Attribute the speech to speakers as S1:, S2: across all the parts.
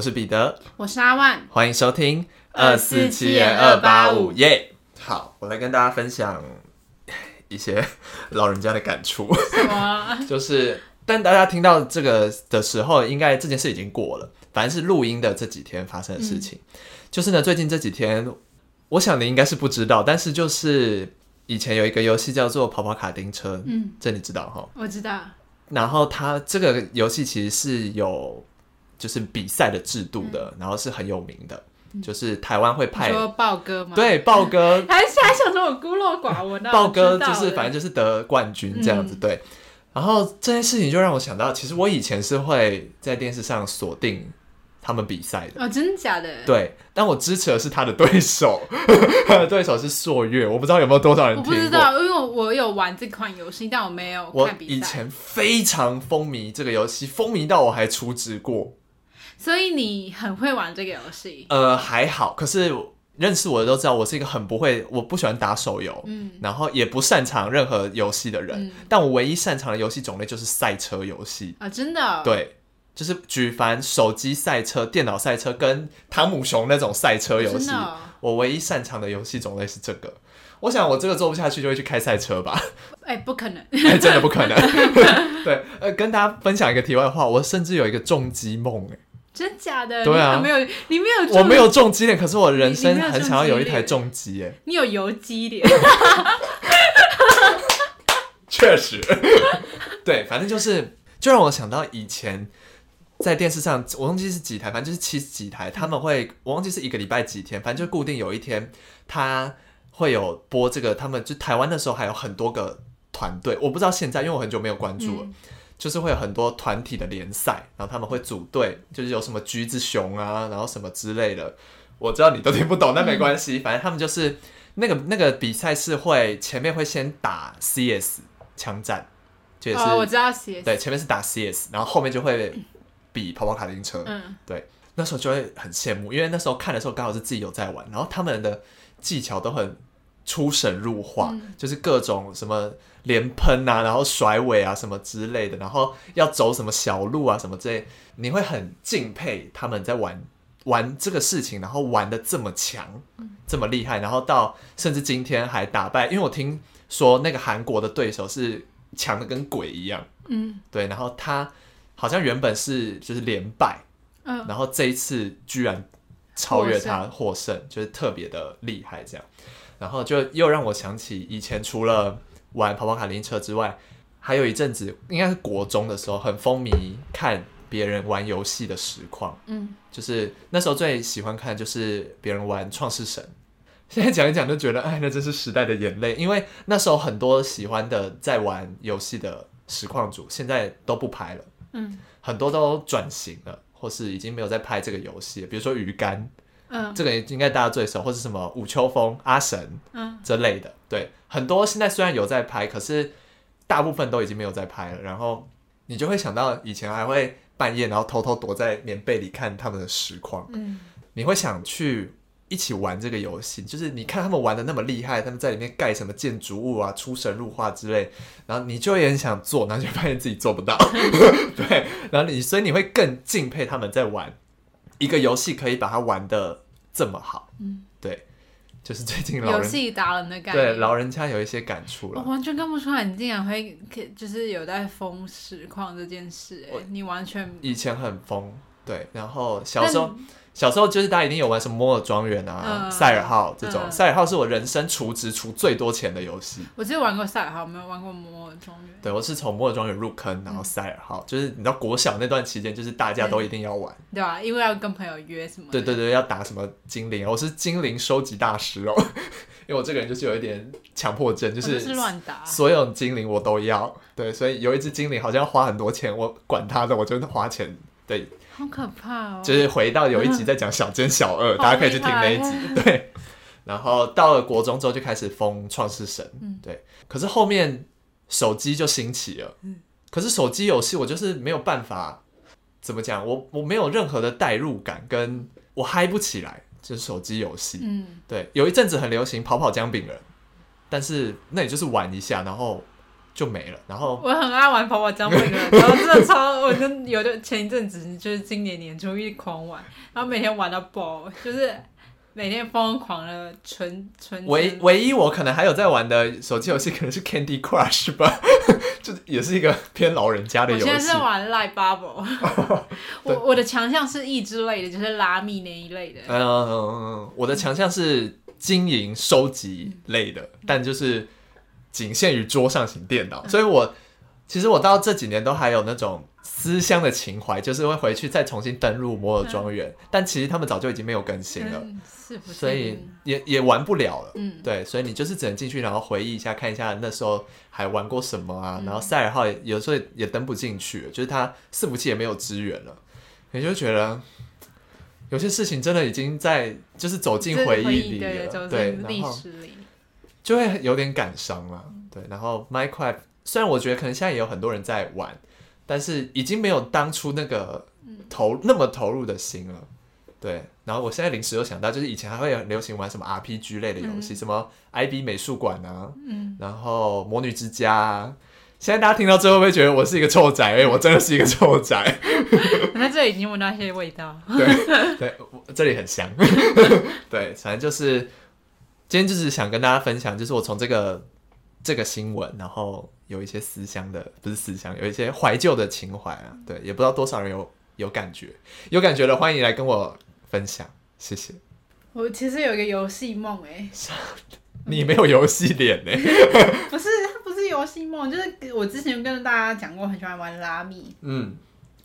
S1: 我是彼得，
S2: 我是阿万，
S1: 欢迎收听二四七点二八五耶。好，我来跟大家分享一些老人家的感
S2: 触。
S1: 就是，但大家听到这个的时候，应该这件事已经过了。反正是录音的这几天发生的事情。嗯、就是呢，最近这几天，我想你应该是不知道，但是就是以前有一个游戏叫做跑跑卡丁车，嗯，这你知道哈？
S2: 我知道。
S1: 然后它这个游戏其实是有。就是比赛的制度的，嗯、然后是很有名的，嗯、就是台湾会派
S2: 说豹哥吗？
S1: 对，豹哥
S2: 还是还想说我孤陋寡闻呢？
S1: 豹哥就是反正就是得冠军这样子，嗯、对。然后这件事情就让我想到，其实我以前是会在电视上锁定他们比赛的
S2: 哦，真的假的？
S1: 对，但我支持的是他的对手，他 的对手是朔月，我不知道有没有多少人听过。
S2: 我不知道，因为我有玩这款游戏，但我没有看比赛。
S1: 我以前非常风靡这个游戏，风靡到我还出职过。
S2: 所以你很会玩这个游戏？
S1: 呃，还好。可是认识我的都知道，我是一个很不会，我不喜欢打手游，嗯，然后也不擅长任何游戏的人。嗯、但我唯一擅长的游戏种类就是赛车游戏
S2: 啊，真的、哦？
S1: 对，就是举凡手机赛车、电脑赛车跟汤姆熊那种赛车游戏，哦、我唯一擅长的游戏种类是这个。我想我这个做不下去，就会去开赛车吧？
S2: 哎、欸，不可能，
S1: 哎、欸，真的不可能。对，呃，跟大家分享一个题外话，我甚至有一个重机梦，哎。
S2: 真假的？
S1: 对啊，
S2: 你没有，你没有，
S1: 我没有重机脸，可是我人生很想要有一台重机耶。
S2: 你有油机脸，
S1: 确实。对，反正就是，就让我想到以前在电视上，我忘记是几台，反正就是七十几台，他们会，我忘记是一个礼拜几天，反正就固定有一天，他会有播这个，他们就台湾的时候还有很多个团队，我不知道现在，因为我很久没有关注了。嗯就是会有很多团体的联赛，然后他们会组队，就是有什么橘子熊啊，然后什么之类的。我知道你都听不懂，但没关系，嗯、反正他们就是那个那个比赛是会前面会先打 CS 枪战，就是、
S2: 哦、我知道 CS，
S1: 对，前面是打 CS，然后后面就会比跑跑卡丁车。嗯，对，那时候就会很羡慕，因为那时候看的时候刚好是自己有在玩，然后他们的技巧都很出神入化，嗯、就是各种什么。连喷啊，然后甩尾啊，什么之类的，然后要走什么小路啊，什么之类，你会很敬佩他们在玩玩这个事情，然后玩的这么强，这么厉害，然后到甚至今天还打败，因为我听说那个韩国的对手是强的跟鬼一样，嗯，对，然后他好像原本是就是连败，嗯，然后这一次居然超越他获胜，就是特别的厉害这样，然后就又让我想起以前除了。玩跑跑卡丁车之外，还有一阵子应该是国中的时候，很风靡看别人玩游戏的实况。嗯，就是那时候最喜欢看就是别人玩创世神。现在讲一讲就觉得，哎，那真是时代的眼泪。因为那时候很多喜欢的在玩游戏的实况主，现在都不拍了。嗯，很多都转型了，或是已经没有在拍这个游戏了。比如说鱼竿。嗯，这个应该大家最熟，或是什么武秋风、阿神，嗯，这类的，对，很多现在虽然有在拍，可是大部分都已经没有在拍了。然后你就会想到以前还会半夜，然后偷偷躲在棉被里看他们的实况，嗯，你会想去一起玩这个游戏，就是你看他们玩的那么厉害，他们在里面盖什么建筑物啊，出神入化之类，然后你就也很想做，然后就发现自己做不到，对，然后你所以你会更敬佩他们在玩。一个游戏可以把它玩的这么好，嗯，对，就是最近老人游
S2: 戏达人的感觉，
S1: 对老人家有一些感触了。
S2: 我完全看不出来你竟然会，就是有在疯实况这件事，哎，你完全
S1: 以前很疯，对，然后小时候。小时候就是大家一定有玩什么摩尔庄园啊、赛尔号这种，赛尔号是我人生储值储最多钱的游戏。
S2: 我只有玩过赛尔号，没有玩过摩尔庄园。
S1: 对，我是从摩尔庄园入坑，然后赛尔号，就是你知道国小那段期间，就是大家都一定要玩，
S2: 对吧？因为要跟朋友约什么？
S1: 对对对，要打什么精灵，我是精灵收集大师哦，因为我这个人就是有一点强迫症，就是乱打，所有精灵我都要。对，所以有一只精灵好像要花很多钱，我管他的，我就是花钱。对。
S2: 好可怕哦！
S1: 就是回到有一集在讲小奸小恶，嗯、大家可以去听那一集。对，然后到了国中之后就开始封创世神。嗯，对。可是后面手机就兴起了。嗯。可是手机游戏我就是没有办法，怎么讲？我我没有任何的代入感，跟我嗨不起来。就是手机游戏。嗯。对，有一阵子很流行跑跑姜饼人，但是那也就是玩一下，然后。就没了。然后
S2: 我很爱玩跑跑姜饼人，然后真的超，我跟有的前一阵子就是今年年初一狂玩，然后每天玩到爆，就是。每天疯狂的存存。
S1: 唯唯一我可能还有在玩的手机游戏，可能是 Candy Crush 吧，就也是一个偏老人家的游戏。
S2: 我现在是玩 Light Bubble，我我的强项是益智类的，就是拉密那一类的。
S1: 嗯嗯嗯，我的强项是经营收集类的，嗯、但就是仅限于桌上型电脑，嗯、所以我其实我到这几年都还有那种。思乡的情怀，就是会回去再重新登录摩尔庄园，嗯、但其实他们早就已经没有更新了？所以也也玩不了了。嗯，对，所以你就是只能进去，然后回忆一下，看一下那时候还玩过什么啊。嗯、然后赛尔号有时候也登不进去，就是它伺服器也没有支援了，你就觉得有些事情真的已经在就是走进回忆里了，对，历史里就会有点感伤了。对，然后 Minecraft 虽然我觉得可能现在也有很多人在玩。但是已经没有当初那个投那么投入的心了，对。然后我现在临时又想到，就是以前还会有流行玩什么 RPG 类的游戏，嗯、什么 IB 美术馆啊，嗯、然后魔女之家啊。现在大家听到之后会不会觉得我是一个臭宅？哎，我真的是一个臭仔。
S2: 那这里已经闻到一些味道。
S1: 对对，这里很香。对，反正就是今天就是想跟大家分享，就是我从这个这个新闻，然后。有一些思乡的，不是思乡，有一些怀旧的情怀啊。对，也不知道多少人有有感觉，有感觉的欢迎来跟我分享，谢谢。
S2: 我其实有一个游戏梦哎，
S1: 你没有游戏脸哎？
S2: 不是，它不是游戏梦，就是我之前跟大家讲过，很喜欢玩拉密，嗯，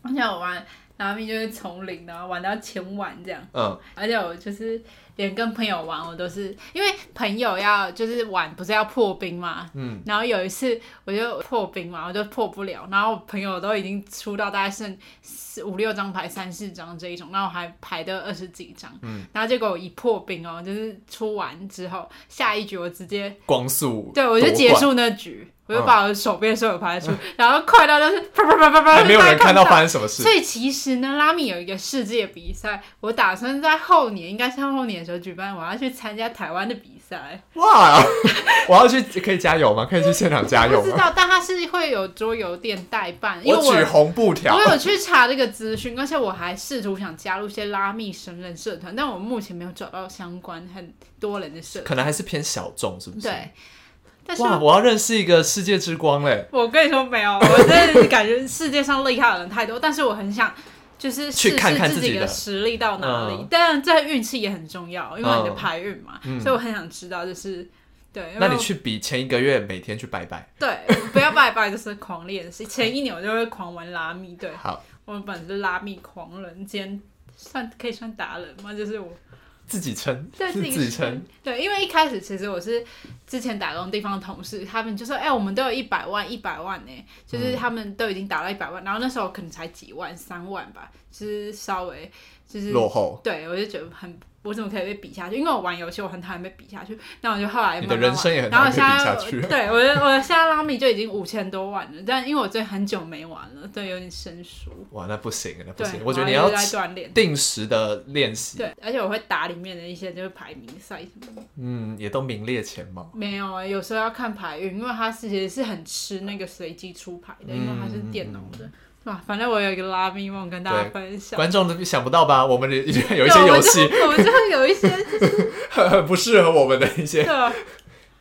S2: 而且我玩拉密就是从零然后玩到千万这样，嗯，而且我就是。连跟朋友玩，我都是因为朋友要就是玩，不是要破冰嘛。嗯。然后有一次我就破冰嘛，我就破不了。然后我朋友都已经出到大概剩四五六张牌，三四张这一种，然后我还排的二十几张。嗯。然后结果我一破冰哦，就是出完之后，下一局我直接
S1: 光速，
S2: 对我就结束那局。我就把我的手边所有拍出，然后快到就是啪啪啪啪啪，
S1: 还没有人看到发生什么事。
S2: 所以其实呢，拉米有一个世界比赛，我打算在后年，应该是后年的时候举办，我要去参加台湾的比赛。哇！
S1: 我要去，可以加油吗？可以去现场加油吗？
S2: 不知道，但它是会有桌游店代办。
S1: 我举红布条。
S2: 我有去查这个资讯，而且我还试图想加入一些拉密神人社团，但我目前没有找到相关很多人的社团。
S1: 可能还是偏小众，是不是？
S2: 对。
S1: 哇！我要认识一个世界之光嘞！
S2: 我跟你说没有，我真的感觉世界上厉害的人太多，但是我很想就是 试试自己的实力到哪里。嗯、但这运气也很重要，因为你的牌运嘛，嗯、所以我很想知道，就是对。
S1: 那你去比前一个月每天去拜拜？
S2: 对，不要拜拜，就是狂练习。前一年我就会狂玩拉密，对，
S1: 好，
S2: 我本身是拉密狂人兼算可以算达人吗？就是我。
S1: 自己撑，
S2: 对自己撑，对，因为一开始其实我是之前打工地方的同事，他们就说，哎、欸，我们都有一百万，一百万呢，就是他们都已经打到一百万，然后那时候可能才几万，三万吧，就是稍微就是
S1: 落后，
S2: 对我就觉得很。我怎么可以被比下去？因为我玩游戏，我很讨厌被比下去。那我就后来慢慢玩，
S1: 你的人生也很讨厌被比下去。
S2: 对，我的我的现在拉米就已经五千多万了，但因为我最近很久没玩了，对，有点生疏。
S1: 哇，那不行，那不行。我觉得你要锻炼，定时的练习。
S2: 对，而且我会打里面的一些就是排名赛什么的。
S1: 嗯，也都名列前茅。
S2: 没有啊，有时候要看牌运，因为它是其实是很吃那个随机出牌的，因为它是电脑的。哇，反正我有一个拉密梦跟大家分享。
S1: 观众都想不到吧？我们有 一些游戏，
S2: 我们就 会有一些就是
S1: 很 不适合我们的一些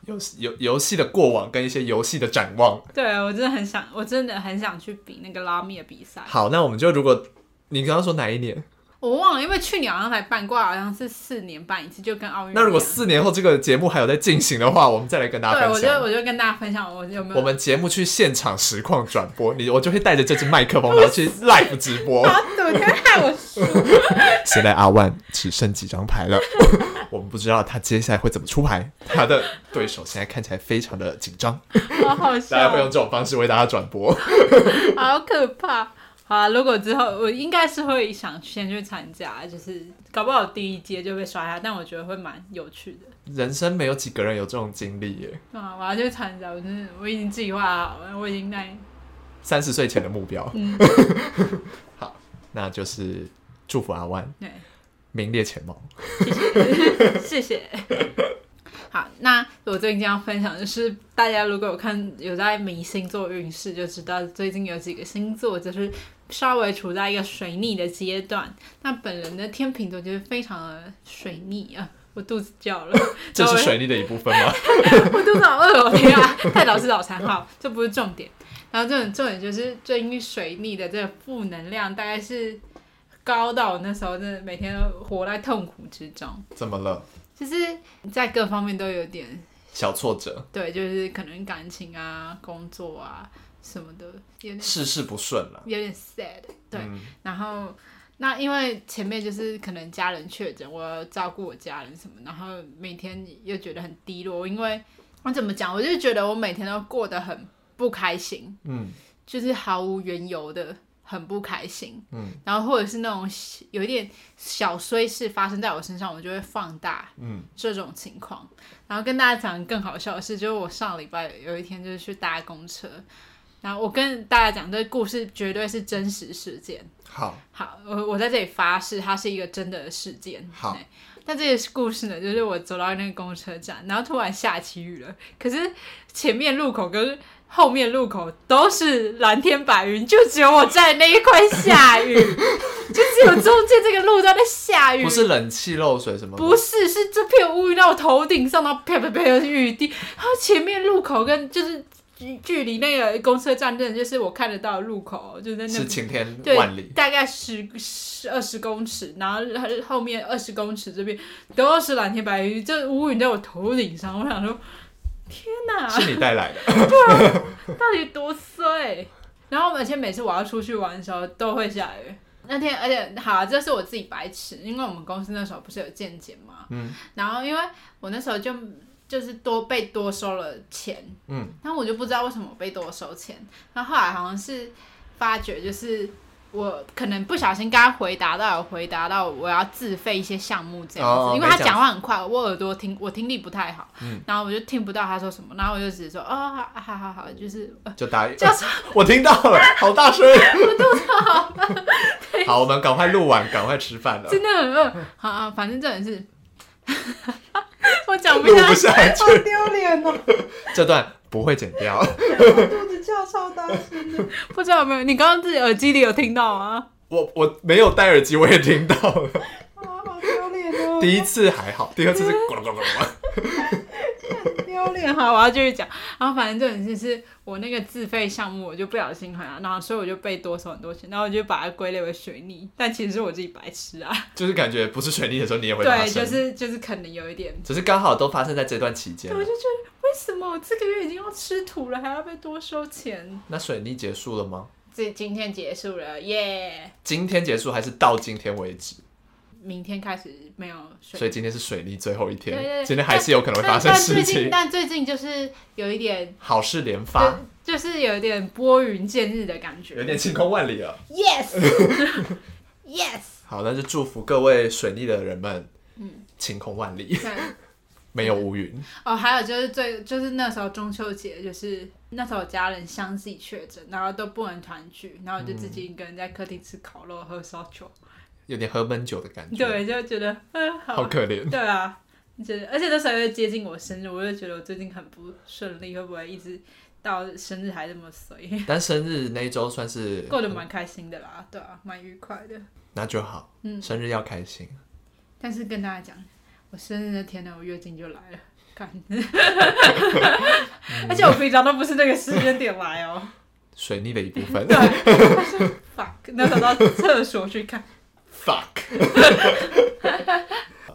S1: 游戏游游戏的过往跟一些游戏的展望。
S2: 对，我真的很想，我真的很想去比那个拉密的比赛。
S1: 好，那我们就如果你刚刚说哪一年？
S2: 我忘了，因为去年好像才办过，好像是四年办一次，就跟奥运。
S1: 那如果四年后这个节目还有在进行的话，我们再来跟大家分享。
S2: 对，我就我就跟大家分享，我有没有？
S1: 我们节目去现场实况转播，你我就会带着这支麦克风，然后去 live 直播。
S2: 好赌，你害我输。
S1: 现在阿万只剩几张牌了，我们不知道他接下来会怎么出牌，他的对手现在看起来非常的紧张。
S2: 好好笑。
S1: 大家会用这种方式为大家转播，
S2: 好可怕。好啊，如果之后我应该是会想先去参加，就是搞不好第一阶就被刷下，但我觉得会蛮有趣的。
S1: 人生没有几个人有这种经历耶。
S2: 啊，我要去参加，我真的我已经计划好了，我已经在
S1: 三十岁前的目标。嗯、好，那就是祝福阿万，对，名列前茅。
S2: 谢谢。谢谢好，那我最近要分享的就是，大家如果有看有在迷星座运势，就知道最近有几个星座就是稍微处在一个水逆的阶段。那本人的天秤座就是非常的水逆啊，我肚子叫了，
S1: 这是水逆的一部分吗？
S2: 我肚子好饿哦，天啊，太早吃早餐好，这不是重点。然后这种重点就是最近水逆的这个负能量大概是高到我那时候真的每天都活在痛苦之中。
S1: 怎么了？
S2: 就是在各方面都有点
S1: 小挫折，
S2: 对，就是可能感情啊、工作啊什么的，有点
S1: 事事不顺了，
S2: 有点 sad。对，嗯、然后那因为前面就是可能家人确诊，我要照顾我家人什么，然后每天又觉得很低落，因为我怎么讲，我就觉得我每天都过得很不开心，嗯，就是毫无缘由的。很不开心，嗯，然后或者是那种有一点小衰事发生在我身上，我就会放大，嗯，这种情况。嗯、然后跟大家讲更好笑的事，就是我上礼拜有一天就是去搭公车，然后我跟大家讲这个故事绝对是真实事件。
S1: 好，
S2: 好，我我在这里发誓，它是一个真的事件。
S1: 好，
S2: 那这个故事呢，就是我走到那个公车站，然后突然下起雨了，可是前面路口跟后面路口都是蓝天白云，就只有我在那一块下雨，就只有中间这个路段在下雨。
S1: 不是冷气漏水什么？
S2: 不是，是这片乌云到我头顶上，然后啪啪啪的雨滴。然后前面路口跟就是距距离那个公车站，真的就是我看得到的路口，就在那
S1: 是晴天万里，
S2: 大概十十二十公尺，然后后面二十公尺这边都是蓝天白云，这乌云在我头顶上，我想说。天哪！
S1: 是你带来的？
S2: 对啊，到底多衰？然后而且每次我要出去玩的时候都会下雨。那天而且好，这是我自己白痴，因为我们公司那时候不是有健检嘛，嗯，然后因为我那时候就就是多被多收了钱，嗯，但我就不知道为什么我被多收钱。然后后来好像是发觉就是。我可能不小心刚刚回答到，有回答到我要自费一些项目这样子，哦、因为他讲。话很快，我耳朵听我听力不太好，嗯、然后我就听不到他说什么，然后我就只是说哦，好好好好，就是
S1: 就答
S2: 应？
S1: 我听到了，好大声，
S2: 我肚子好
S1: 好，我们赶快录完，赶快吃饭了，
S2: 真的很饿，好啊，反正这人是，我讲不
S1: 下去，
S2: 好丢脸哦，
S1: 这段。不会剪掉。我
S2: 肚子叫超大声的，不知道有没有？你刚刚自己耳机里有听到吗？
S1: 我我没有戴耳机，我也听到了。
S2: 啊，好丢脸哦！
S1: 第一次还好，第二次是 咕噜咕噜咕噜。
S2: 丢脸！好，我要继续讲。然后反正这件事是我那个自费项目，我就不小心好像，然后所以我就被多收很多钱，然后我就把它归类为水逆。但其实是我自己白痴啊。
S1: 就是感觉不是水逆的时候，你也会
S2: 对，就是就是可能有一点，
S1: 只是刚好都发生在这段期间。
S2: 我就觉得。为什么我这个月已经要吃土了，还要被多收钱？
S1: 那水逆结束了吗？
S2: 这今天结束了，耶！
S1: 今天结束还是到今天为止？
S2: 明天开始没有水，
S1: 所以今天是水逆最后一天。对对对，今天还是有可能会发生事情。
S2: 但最近就是有一点
S1: 好事连发，
S2: 就是有一点拨云见日的感觉，
S1: 有点晴空万里了。
S2: Yes，Yes。
S1: 好，那就祝福各位水逆的人们，嗯，晴空万里。没有乌云
S2: 哦，还有就是最就是那时候中秋节，就是那时候家人相继确诊，然后都不能团聚，然后我就自己一个人在客厅吃烤肉、喝烧酒，
S1: 有点喝闷酒的感觉。
S2: 对，就觉得嗯，好，
S1: 好可怜。
S2: 对啊，觉得而且那时候又接近我生日，我就觉得我最近很不顺利，会不会一直到生日还这么衰？
S1: 但生日那一周算是
S2: 过得蛮开心的啦，对啊，蛮愉快的。
S1: 那就好，嗯，生日要开心。
S2: 但是跟大家讲。我生日那天呢，我月经就来了，干，而且我平常都不是那个时间点来哦。
S1: 水逆的一部分。
S2: 对，fuck，那时候到厕所去看，
S1: fuck。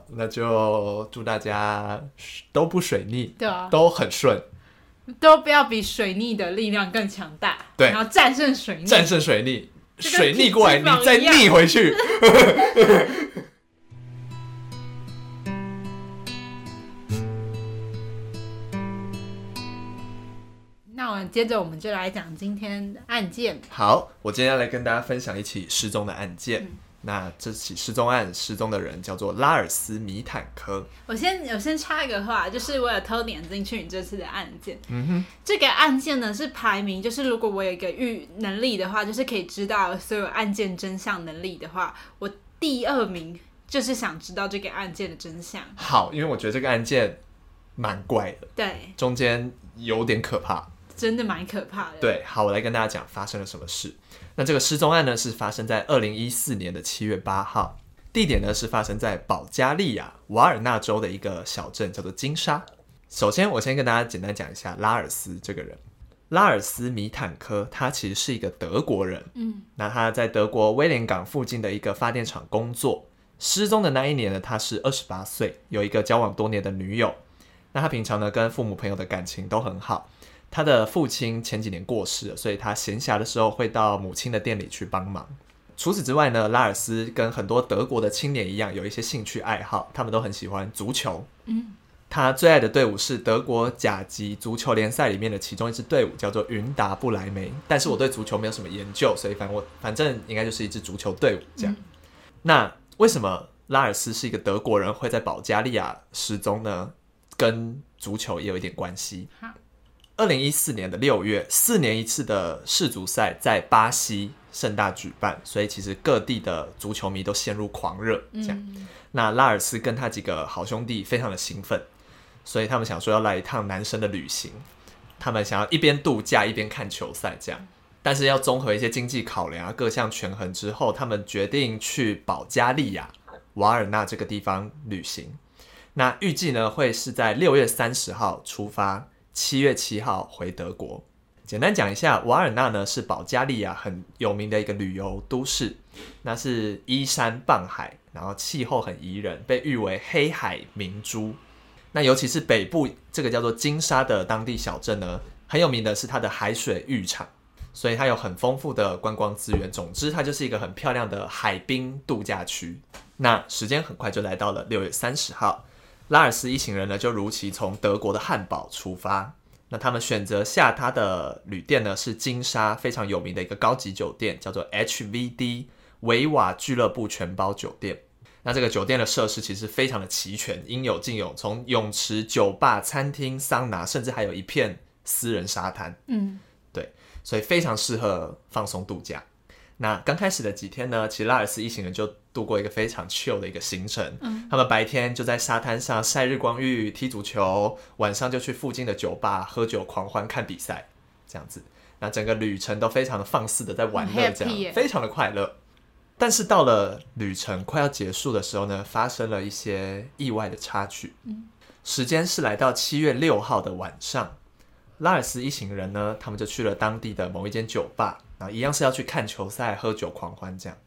S1: 那就祝大家都不水逆，
S2: 对啊，
S1: 都很顺，
S2: 都不要比水逆的力量更强大，
S1: 对，
S2: 然后战胜水逆，
S1: 战胜水逆，水逆过来，你再逆回去。
S2: 接着我们就来讲今天的案件。
S1: 好，我今天要来跟大家分享一起失踪的案件。嗯、那这起失踪案，失踪的人叫做拉尔斯米坦科。
S2: 我先我先插一个话，就是我有偷点进去你这次的案件。嗯哼，这个案件呢是排名，就是如果我有一个预能力的话，就是可以知道所有案件真相能力的话，我第二名就是想知道这个案件的真相。
S1: 好，因为我觉得这个案件。蛮怪的，
S2: 对，
S1: 中间有点可怕，
S2: 真的蛮可怕的。
S1: 对，好，我来跟大家讲发生了什么事。那这个失踪案呢，是发生在二零一四年的七月八号，地点呢是发生在保加利亚瓦尔纳州的一个小镇，叫做金沙。首先，我先跟大家简单讲一下拉尔斯这个人。拉尔斯米坦科，他其实是一个德国人。嗯，那他在德国威廉港附近的一个发电厂工作。失踪的那一年呢，他是二十八岁，有一个交往多年的女友。那他平常呢，跟父母朋友的感情都很好。他的父亲前几年过世了，所以他闲暇的时候会到母亲的店里去帮忙。除此之外呢，拉尔斯跟很多德国的青年一样，有一些兴趣爱好，他们都很喜欢足球。嗯。他最爱的队伍是德国甲级足球联赛里面的其中一支队伍，叫做云达不莱梅。但是我对足球没有什么研究，所以反正我反正应该就是一支足球队伍这样。嗯、那为什么拉尔斯是一个德国人会在保加利亚失踪呢？跟足球也有一点关系。二零一四年的六月，四年一次的世足赛在巴西盛大举办，所以其实各地的足球迷都陷入狂热。这样，嗯、那拉尔斯跟他几个好兄弟非常的兴奋。所以他们想说要来一趟男生的旅行，他们想要一边度假一边看球赛这样，但是要综合一些经济考量啊，各项权衡之后，他们决定去保加利亚瓦尔纳这个地方旅行。那预计呢会是在六月三十号出发，七月七号回德国。简单讲一下，瓦尔纳呢是保加利亚很有名的一个旅游都市，那是依山傍海，然后气候很宜人，被誉为黑海明珠。那尤其是北部这个叫做金沙的当地小镇呢，很有名的是它的海水浴场，所以它有很丰富的观光资源。总之，它就是一个很漂亮的海滨度假区。那时间很快就来到了六月三十号，拉尔斯一行人呢就如期从德国的汉堡出发。那他们选择下榻的旅店呢是金沙非常有名的一个高级酒店，叫做 HVD 维瓦俱乐部全包酒店。那这个酒店的设施其实非常的齐全，应有尽有，从泳池、酒吧、餐厅、桑拿，甚至还有一片私人沙滩。嗯，对，所以非常适合放松度假。那刚开始的几天呢，其实拉尔斯一行人就度过一个非常 chill 的一个行程。嗯，他们白天就在沙滩上晒日光浴、踢足球，晚上就去附近的酒吧喝酒狂欢、看比赛，这样子。那整个旅程都非常的放肆的在玩乐，这样非常的快乐。但是到了旅程快要结束的时候呢，发生了一些意外的插曲。嗯，时间是来到七月六号的晚上，拉尔斯一行人呢，他们就去了当地的某一间酒吧，然后一样是要去看球赛、喝酒狂欢这样。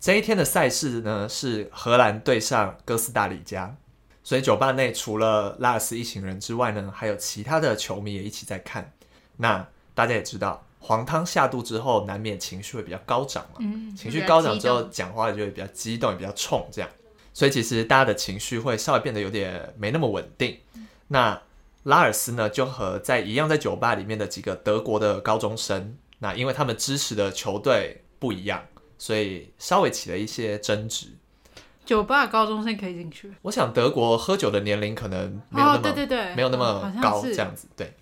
S1: 这一天的赛事呢是荷兰对上哥斯达黎加，所以酒吧内除了拉尔斯一行人之外呢，还有其他的球迷也一起在看。那大家也知道。黄汤下肚之后，难免情绪会比较高涨嘛。嗯，情绪高涨之后，讲话就会比较激动，也比较冲，这样。所以其实大家的情绪会稍微变得有点没那么稳定。那拉尔斯呢，就和在一样在酒吧里面的几个德国的高中生，那因为他们支持的球队不一样，所以稍微起了一些争执。
S2: 酒吧高中生可以进去？
S1: 我想德国喝酒的年龄可能没有那么，
S2: 对对对，
S1: 没有那么高，这样子，对。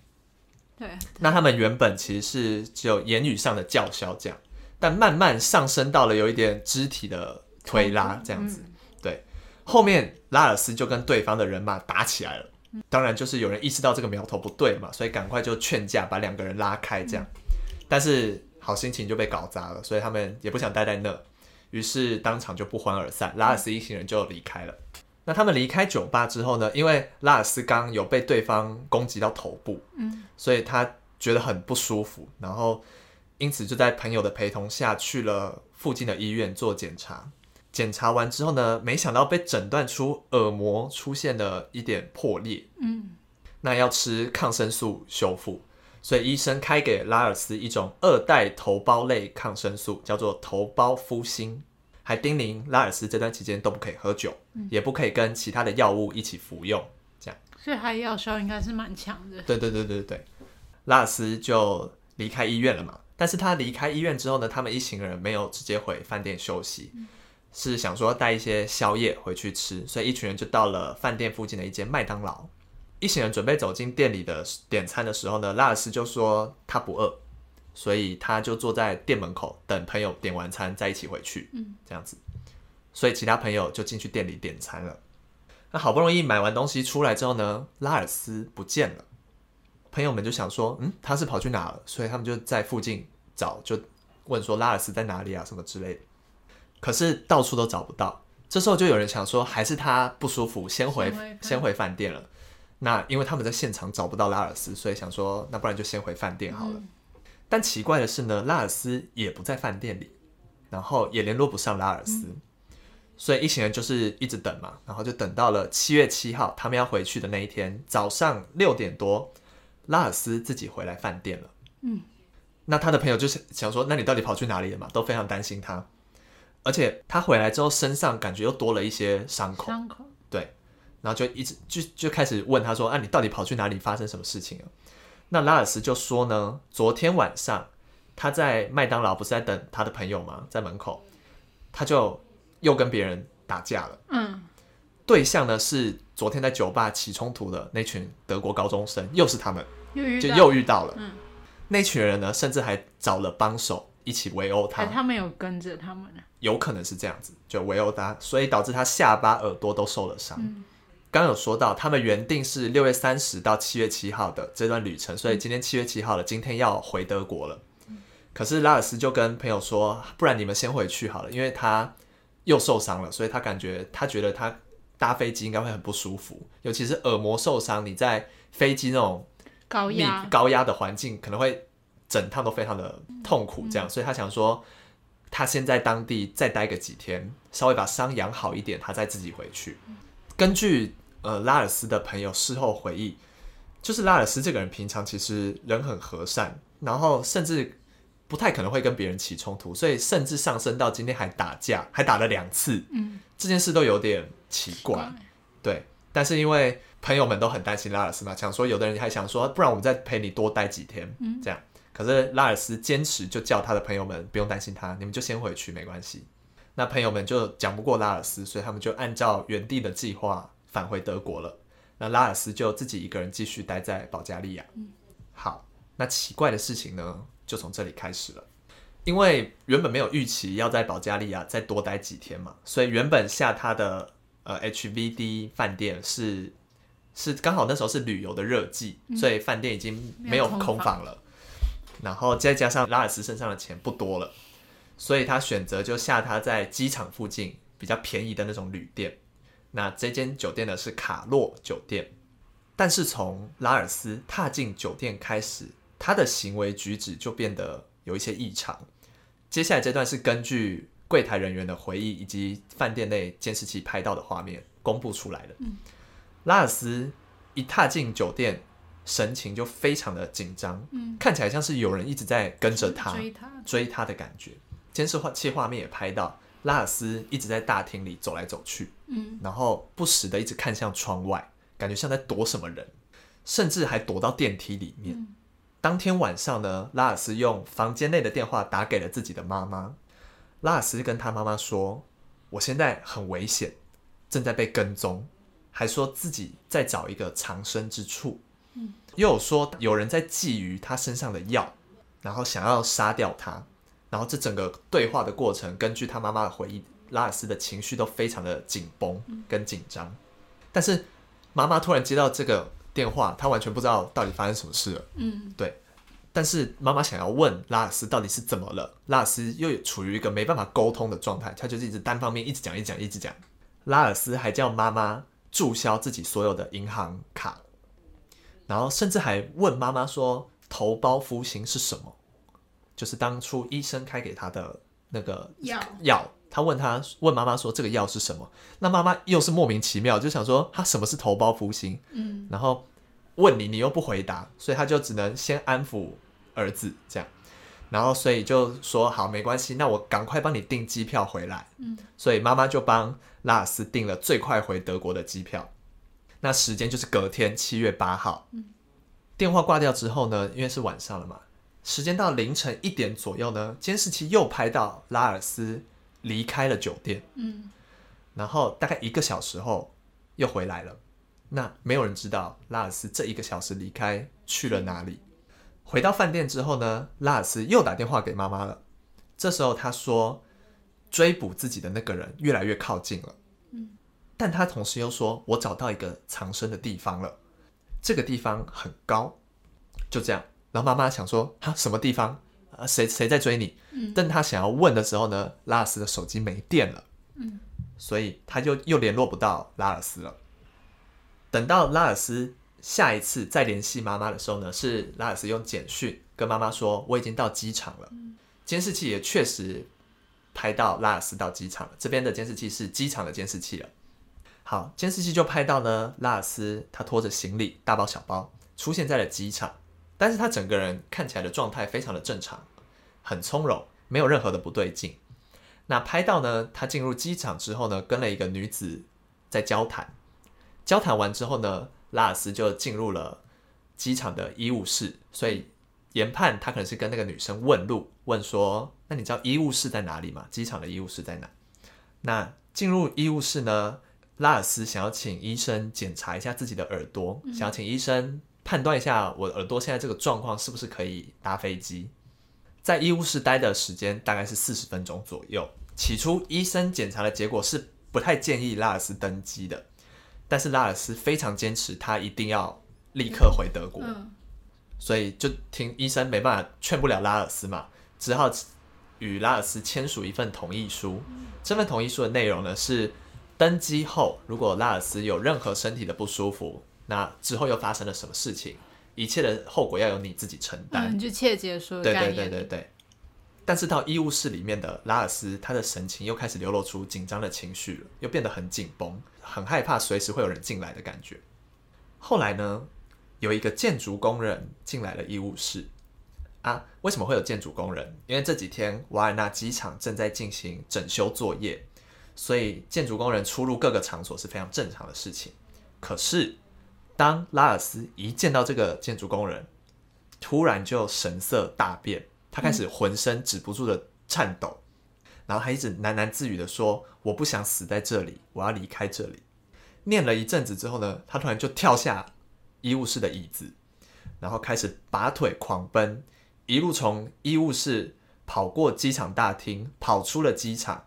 S2: 对，
S1: 那他们原本其实是只有言语上的叫嚣这样，但慢慢上升到了有一点肢体的推拉这样子。嗯、对，后面拉尔斯就跟对方的人马打起来了。当然就是有人意识到这个苗头不对嘛，所以赶快就劝架，把两个人拉开这样。但是好心情就被搞砸了，所以他们也不想待在那，于是当场就不欢而散。拉尔斯一行人就离开了。那他们离开酒吧之后呢？因为拉尔斯刚有被对方攻击到头部，嗯，所以他觉得很不舒服，然后因此就在朋友的陪同下去了附近的医院做检查。检查完之后呢，没想到被诊断出耳膜出现了一点破裂，嗯，那要吃抗生素修复，所以医生开给拉尔斯一种二代头孢类抗生素，叫做头孢呋辛。还叮咛拉尔斯这段期间都不可以喝酒，嗯、也不可以跟其他的药物一起服用，这样。
S2: 所以他药效应该是蛮强的。
S1: 对对对对对，拉尔斯就离开医院了嘛。但是他离开医院之后呢，他们一行人没有直接回饭店休息，嗯、是想说带一些宵夜回去吃，所以一群人就到了饭店附近的一间麦当劳。一行人准备走进店里的点餐的时候呢，拉尔斯就说他不饿。所以他就坐在店门口等朋友点完餐再一起回去，嗯，这样子。所以其他朋友就进去店里点餐了。那好不容易买完东西出来之后呢，拉尔斯不见了。朋友们就想说，嗯，他是跑去哪了？所以他们就在附近找，就问说拉尔斯在哪里啊，什么之类的。可是到处都找不到。这时候就有人想说，还是他不舒服，先回先回饭店了。那因为他们在现场找不到拉尔斯，所以想说，那不然就先回饭店好了。嗯。但奇怪的是呢，拉尔斯也不在饭店里，然后也联络不上拉尔斯。嗯所以一行人就是一直等嘛，然后就等到了七月七号，他们要回去的那一天早上六点多，拉尔斯自己回来饭店了。嗯，那他的朋友就是想说，那你到底跑去哪里了嘛？都非常担心他，而且他回来之后身上感觉又多了一些伤口。伤口。对，然后就一直就就开始问他说，啊，你到底跑去哪里？发生什么事情了？那拉尔斯就说呢，昨天晚上他在麦当劳不是在等他的朋友吗？在门口，他就。又跟别人打架了。嗯，对象呢是昨天在酒吧起冲突的那群德国高中生，又是他们，又就又遇到了。嗯，那群人呢，甚至还找了帮手一起围殴他。
S2: 他们有跟着他们呢？
S1: 有可能是这样子，就围殴他，所以导致他下巴、耳朵都受了伤。嗯，刚有说到，他们原定是六月三十到七月七号的这段旅程，所以今天七月七号了，今天要回德国了。可是拉尔斯就跟朋友说，不然你们先回去好了，因为他。又受伤了，所以他感觉他觉得他搭飞机应该会很不舒服，尤其是耳膜受伤，你在飞机那种
S2: 高压
S1: 高压的环境，可能会整趟都非常的痛苦。这样，嗯、所以他想说，他先在当地再待个几天，稍微把伤养好一点，他再自己回去。嗯、根据呃拉尔斯的朋友事后回忆，就是拉尔斯这个人平常其实人很和善，然后甚至。不太可能会跟别人起冲突，所以甚至上升到今天还打架，还打了两次。嗯，这件事都有点奇怪。对，但是因为朋友们都很担心拉尔斯嘛，想说有的人还想说，不然我们再陪你多待几天，嗯，这样。可是拉尔斯坚持就叫他的朋友们不用担心他，你们就先回去没关系。那朋友们就讲不过拉尔斯，所以他们就按照原定的计划返回德国了。那拉尔斯就自己一个人继续待在保加利亚。嗯，好，那奇怪的事情呢？就从这里开始了，因为原本没有预期要在保加利亚再多待几天嘛，所以原本下他的呃 HVD 饭店是是刚好那时候是旅游的热季，嗯、所以饭店已经没有空房了。然后再加上拉尔斯身上的钱不多了，所以他选择就下他在机场附近比较便宜的那种旅店。那这间酒店呢是卡洛酒店，但是从拉尔斯踏进酒店开始。他的行为举止就变得有一些异常。接下来这段是根据柜台人员的回忆以及饭店内监视器拍到的画面公布出来的。嗯、拉尔斯一踏进酒店，神情就非常的紧张，嗯、看起来像是有人一直在跟着他追他追他的感觉。监视画器画面也拍到拉尔斯一直在大厅里走来走去，嗯、然后不时的一直看向窗外，感觉像在躲什么人，甚至还躲到电梯里面。嗯当天晚上呢，拉尔斯用房间内的电话打给了自己的妈妈。拉尔斯跟他妈妈说：“我现在很危险，正在被跟踪，还说自己在找一个藏身之处。嗯，又有说有人在觊觎他身上的药，然后想要杀掉他。然后这整个对话的过程，根据他妈妈的回忆，拉尔斯的情绪都非常的紧绷跟紧张。但是妈妈突然接到这个。”电话，她完全不知道到底发生什么事了。嗯，对。但是妈妈想要问拉尔斯到底是怎么了，拉尔斯又处于一个没办法沟通的状态，他就是一直单方面一直讲、一直讲、一直讲。拉尔斯还叫妈妈注销自己所有的银行卡，然后甚至还问妈妈说：“头孢呋辛是什么？”就是当初医生开给他的那个药药。他问他问妈妈说，这个药是什么？那妈妈又是莫名其妙，就想说他什么是头孢呋辛？嗯，然后问你，你又不回答，所以他就只能先安抚儿子这样，然后所以就说好没关系，那我赶快帮你订机票回来。嗯，所以妈妈就帮拉尔斯订了最快回德国的机票，那时间就是隔天七月八号。嗯，电话挂掉之后呢，因为是晚上了嘛，时间到凌晨一点左右呢，监视器又拍到拉尔斯。离开了酒店，嗯，然后大概一个小时后又回来了。那没有人知道拉尔斯这一个小时离开去了哪里。回到饭店之后呢，拉尔斯又打电话给妈妈了。这时候他说，追捕自己的那个人越来越靠近了。嗯，但他同时又说：“我找到一个藏身的地方了，这个地方很高。”就这样，然后妈妈想说：“哈，什么地方？啊，谁谁在追你？”嗯，但他想要问的时候呢，拉尔斯的手机没电了。嗯，所以他就又联络不到拉尔斯了。等到拉尔斯下一次再联系妈妈的时候呢，是拉尔斯用简讯跟妈妈说：“我已经到机场了。”监视器也确实拍到拉尔斯到机场了。这边的监视器是机场的监视器了。好，监视器就拍到呢，拉尔斯他拖着行李，大包小包出现在了机场，但是他整个人看起来的状态非常的正常，很从容，没有任何的不对劲。那拍到呢，他进入机场之后呢，跟了一个女子在交谈，交谈完之后呢，拉尔斯就进入了机场的医务室，所以研判他可能是跟那个女生问路，问说，那你知道医务室在哪里吗？机场的医务室在哪？那进入医务室呢？拉尔斯想要请医生检查一下自己的耳朵，嗯、想要请医生判断一下我耳朵现在这个状况是不是可以搭飞机。在医务室待的时间大概是四十分钟左右。起初医生检查的结果是不太建议拉尔斯登机的，但是拉尔斯非常坚持，他一定要立刻回德国，嗯、所以就听医生没办法劝不了拉尔斯嘛，只好与拉尔斯签署一份同意书。这份同意书的内容呢是。登机后，如果拉尔斯有任何身体的不舒服，那之后又发生了什么事情，一切的后果要由你自己承担。
S2: 嗯，就切结说
S1: 对对对对对。但是到医务室里面的拉尔斯，他的神情又开始流露出紧张的情绪了，又变得很紧绷，很害怕随时会有人进来的感觉。后来呢，有一个建筑工人进来了医务室。啊，为什么会有建筑工人？因为这几天瓦尔纳机场正在进行整修作业。所以建筑工人出入各个场所是非常正常的事情。可是，当拉尔斯一见到这个建筑工人，突然就神色大变，他开始浑身止不住的颤抖，然后还一直喃喃自语的说：“我不想死在这里，我要离开这里。”念了一阵子之后呢，他突然就跳下医务室的椅子，然后开始拔腿狂奔，一路从医务室跑过机场大厅，跑出了机场。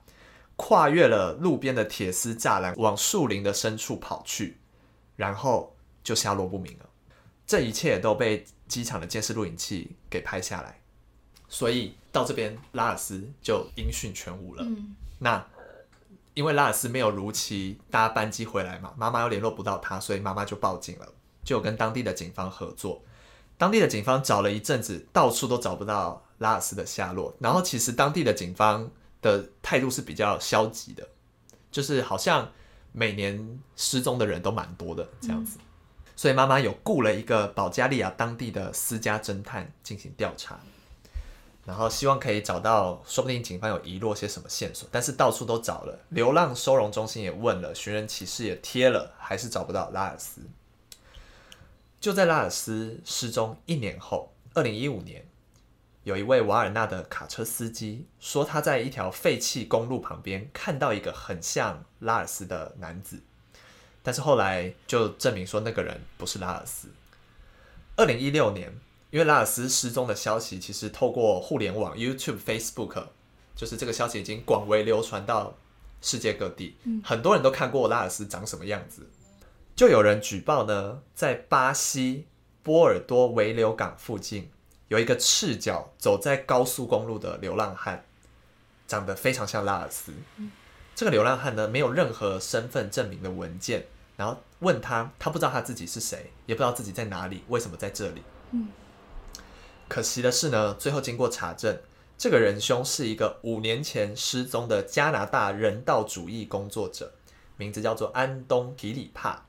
S1: 跨越了路边的铁丝栅栏，往树林的深处跑去，然后就下落不明了。这一切都被机场的监视录影器给拍下来，所以到这边拉尔斯就音讯全无了。嗯、那因为拉尔斯没有如期搭班机回来嘛，妈妈又联络不到他，所以妈妈就报警了，就跟当地的警方合作。当地的警方找了一阵子，到处都找不到拉尔斯的下落。然后其实当地的警方。的态度是比较消极的，就是好像每年失踪的人都蛮多的这样子，嗯、所以妈妈有雇了一个保加利亚当地的私家侦探进行调查，然后希望可以找到，说不定警方有遗落些什么线索，但是到处都找了，流浪收容中心也问了，寻人启事也贴了，还是找不到拉尔斯。就在拉尔斯失踪一年后，二零一五年。有一位瓦尔纳的卡车司机说，他在一条废弃公路旁边看到一个很像拉尔斯的男子，但是后来就证明说那个人不是拉尔斯。二零一六年，因为拉尔斯失踪的消息其实透过互联网 YouTube、Facebook，就是这个消息已经广为流传到世界各地，很多人都看过拉尔斯长什么样子，就有人举报呢，在巴西波尔多维流港附近。有一个赤脚走在高速公路的流浪汉，长得非常像拉尔斯。这个流浪汉呢，没有任何身份证明的文件，然后问他，他不知道他自己是谁，也不知道自己在哪里，为什么在这里。嗯可惜的是呢，最后经过查证，这个仁兄是一个五年前失踪的加拿大人道主义工作者，名字叫做安东·提里帕。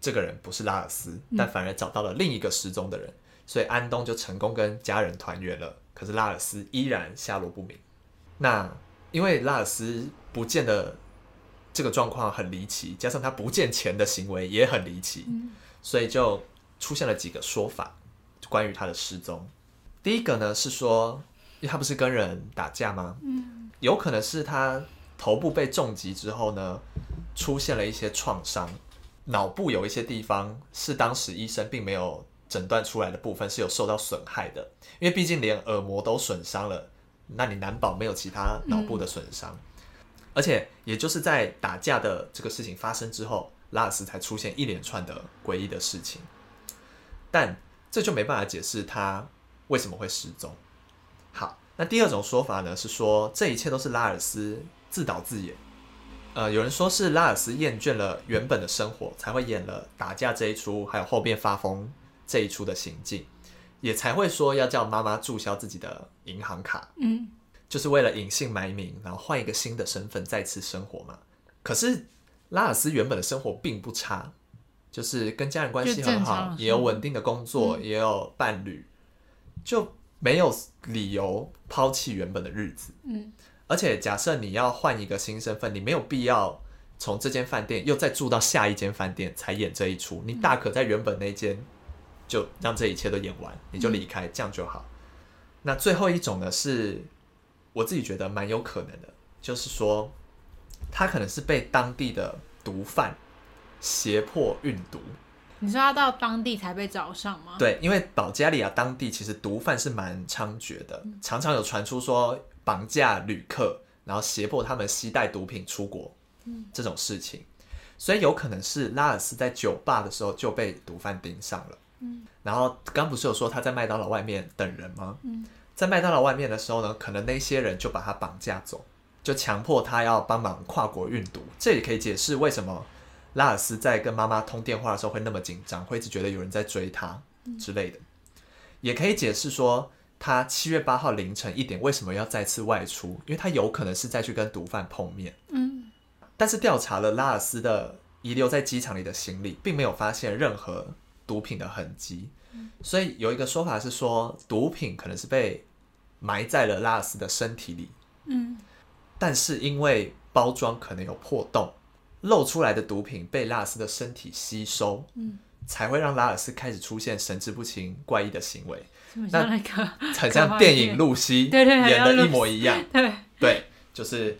S1: 这个人不是拉尔斯，但反而找到了另一个失踪的人。所以安东就成功跟家人团圆了，可是拉尔斯依然下落不明。那因为拉尔斯不见的这个状况很离奇，加上他不见钱的行为也很离奇，嗯、所以就出现了几个说法，关于他的失踪。第一个呢是说，因为他不是跟人打架吗？嗯，有可能是他头部被重击之后呢，出现了一些创伤，脑部有一些地方是当时医生并没有。诊断出来的部分是有受到损害的，因为毕竟连耳膜都损伤了，那你难保没有其他脑部的损伤。嗯、而且也就是在打架的这个事情发生之后，拉尔斯才出现一连串的诡异的事情，但这就没办法解释他为什么会失踪。好，那第二种说法呢，是说这一切都是拉尔斯自导自演。呃，有人说是拉尔斯厌倦了原本的生活，才会演了打架这一出，还有后面发疯这一出的行径，也才会说要叫妈妈注销自己的银行卡，嗯，就是为了隐姓埋名，然后换一个新的身份再次生活嘛。可是拉尔斯原本的生活并不差，就是跟家人关系很好，也有稳定的工作，嗯、也有伴侣，就没有理由抛弃原本的日子，嗯。而且，假设你要换一个新身份，你没有必要从这间饭店又再住到下一间饭店才演这一出。你大可在原本那间就让这一切都演完，你就离开，这样就好。那最后一种呢，是我自己觉得蛮有可能的，就是说他可能是被当地的毒贩胁迫运毒。
S2: 你说他到当地才被找上吗？
S1: 对，因为保加利亚当地其实毒贩是蛮猖獗的，常常有传出说。绑架旅客，然后胁迫他们携带毒品出国，嗯，这种事情，所以有可能是拉尔斯在酒吧的时候就被毒贩盯上了，嗯，然后刚不是有说他在麦当劳外面等人吗？嗯，在麦当劳外面的时候呢，可能那些人就把他绑架走，就强迫他要帮忙跨国运毒，这也可以解释为什么拉尔斯在跟妈妈通电话的时候会那么紧张，会一直觉得有人在追他之类的，也可以解释说。他七月八号凌晨一点为什么要再次外出？因为他有可能是再去跟毒贩碰面。嗯，但是调查了拉尔斯的遗留在机场里的行李，并没有发现任何毒品的痕迹。嗯，所以有一个说法是说，毒品可能是被埋在了拉尔斯的身体里。嗯，但是因为包装可能有破洞，露出来的毒品被拉尔斯的身体吸收。嗯，才会让拉尔斯开始出现神志不清、怪异的行为。那 很像电影《露西 》演的一模一样，对对，就是，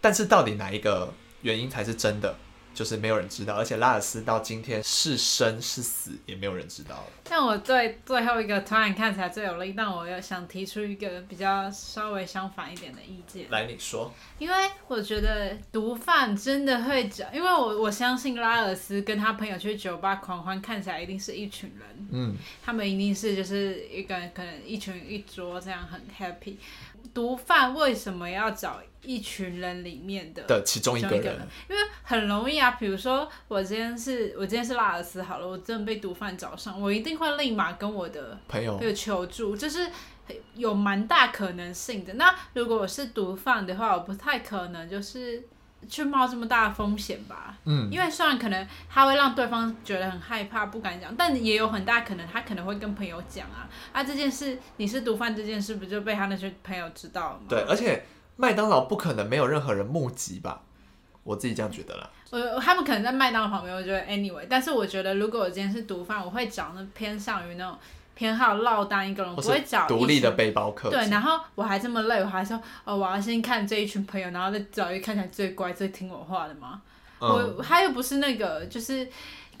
S1: 但是到底哪一个原因才是真的？就是没有人知道，而且拉尔斯到今天是生是死也没有人知道。
S2: 但我对最后一个突然看起来最有力，但我又想提出一个比较稍微相反一点的意见。
S1: 来，你说。
S2: 因为我觉得毒贩真的会讲，因为我我相信拉尔斯跟他朋友去酒吧狂欢，看起来一定是一群人。嗯。他们一定是就是一个可能一群一桌这样很 happy。毒贩为什么要找一群人里面的
S1: 的其中一个人？
S2: 因为很容易啊，比如说我今天是我今天是拉尔斯好了，我真的被毒贩找上，我一定会立马跟我的朋友求助，就是有蛮大可能性的。那如果我是毒贩的话，我不太可能就是。去冒这么大的风险吧，嗯，因为虽然可能他会让对方觉得很害怕，不敢讲，但也有很大可能他可能会跟朋友讲啊，啊，这件事你是毒贩这件事不就被他那些朋友知道了吗？
S1: 对，而且麦当劳不可能没有任何人目击吧，我自己这样觉得啦。
S2: 我他们可能在麦当劳旁边，我觉得 anyway，但是我觉得如果我今天是毒贩，我会找那偏向于那种。偏好落单一个人，我不会找
S1: 独立的背包客。
S2: 对，然后我还这么累，我还说哦，我要先看这一群朋友，然后再找一个看起来最乖、最听我话的嘛。嗯、我他又不是那个，就是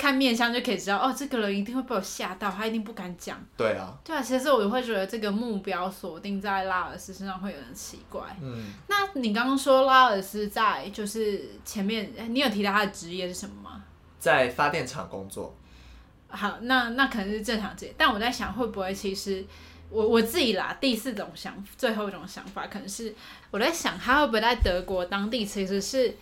S2: 看面相就可以知道哦，这个人一定会被我吓到，他一定不敢讲。
S1: 对啊。
S2: 对啊，其实我会觉得这个目标锁定在拉尔斯身上会有点奇怪。嗯。那你刚刚说拉尔斯在就是前面，你有提到他的职业是什么吗？
S1: 在发电厂工作。
S2: 好，那那可能是正常职业，但我在想会不会其实我我自己啦，第四种想最后一种想法，可能是我在想他会不会在德国当地其实是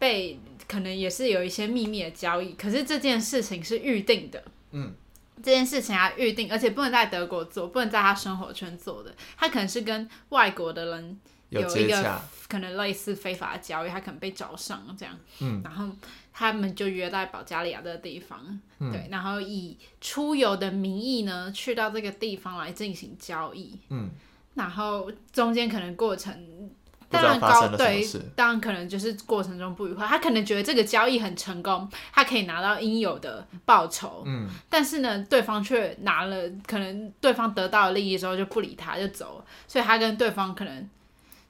S2: 被可能也是有一些秘密的交易，可是这件事情是预定的，嗯，这件事情要预定，而且不能在德国做，不能在他生活圈做的，他可能是跟外国的人有一个可能类似非法的交易，他可能被找上这样，嗯，然后。他们就约在保加利亚这个地方，嗯、对，然后以出游的名义呢，去到这个地方来进行交易，嗯，然后中间可能过程当然高对，当然可能就是过程中不愉快，他可能觉得这个交易很成功，他可以拿到应有的报酬，嗯，但是呢，对方却拿了，可能对方得到了利益之后就不理他，就走。了，所以他跟对方可能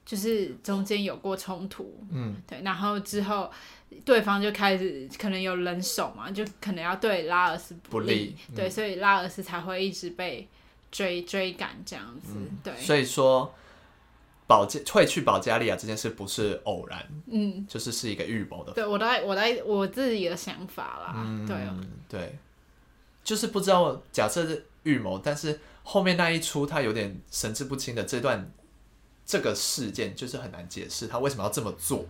S2: 就是中间有过冲突，嗯，对，然后之后。对方就开始可能有人手嘛，就可能要对拉尔斯不利，不利嗯、对，所以拉尔斯才会一直被追追赶这样子。嗯、对，
S1: 所以说保加会去保加利亚这件事不是偶然，嗯，就是是一个预谋的。
S2: 对，我在我在我自己的想法啦，嗯、对、哦、
S1: 对，就是不知道假设是预谋，但是后面那一出他有点神志不清的这段这个事件，就是很难解释他为什么要这么做。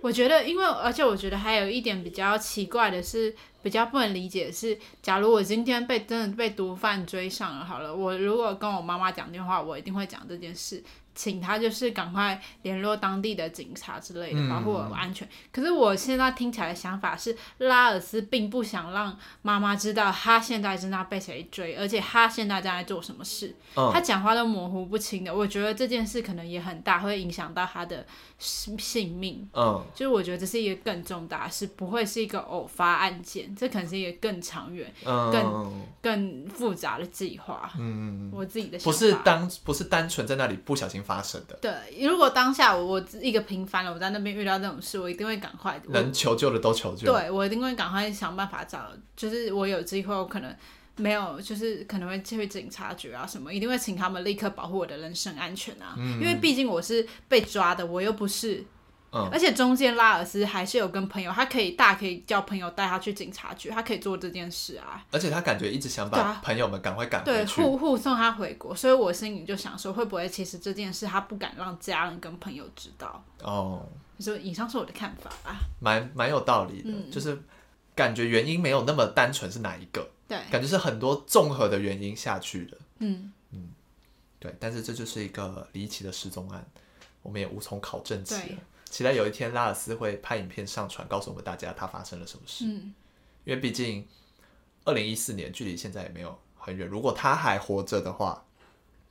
S2: 我觉得，因为而且我觉得还有一点比较奇怪的是，比较不能理解的是，假如我今天被真的被毒贩追上了，好了，我如果跟我妈妈讲电话，我一定会讲这件事。请她就是赶快联络当地的警察之类的，保护我安全。嗯、可是我现在听起来的想法是，拉尔斯并不想让妈妈知道他现在正在被谁追，而且他现在正在做什么事。哦、他讲话都模糊不清的，我觉得这件事可能也很大，会影响到他的性命。嗯，就是我觉得这是一个更重大的事，不会是一个偶发案件，这可能是一个更长远、嗯、更更复杂的计划。嗯，我自己的想法
S1: 不是当不是单纯在那里不小心。发生的
S2: 对，如果当下我我一个平凡了，我在那边遇到这种事，我一定会赶快
S1: 能求救的都求救。
S2: 对，我一定会赶快想办法找，就是我有机会，我可能没有，就是可能会去警察局啊什么，一定会请他们立刻保护我的人身安全啊，嗯、因为毕竟我是被抓的，我又不是。嗯、而且中间拉尔斯还是有跟朋友，他可以大可以叫朋友带他去警察局，他可以做这件事啊。
S1: 而且他感觉一直想把朋友们赶快赶回去，
S2: 对，护护送他回国。所以我心里就想说，会不会其实这件事他不敢让家人跟朋友知道？哦，就以以上是我的看法吧，
S1: 蛮蛮有道理的，嗯、就是感觉原因没有那么单纯是哪一个？对，感觉是很多综合的原因下去的。嗯嗯，对，但是这就是一个离奇的失踪案，我们也无从考证起。期待有一天拉尔斯会拍影片上传，告诉我们大家他发生了什么事。嗯，因为毕竟二零一四年距离现在也没有很远。如果他还活着的话，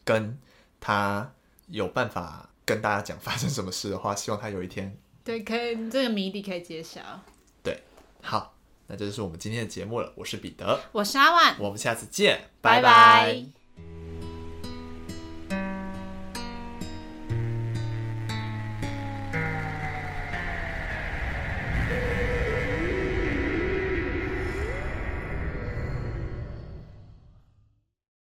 S1: 跟他有办法跟大家讲发生什么事的话，希望他有一天
S2: 对，可以这个谜底可以揭晓。
S1: 对，好，那这就是我们今天的节目了。我是彼得，
S2: 我是阿万，
S1: 我们下次见，拜拜。拜拜。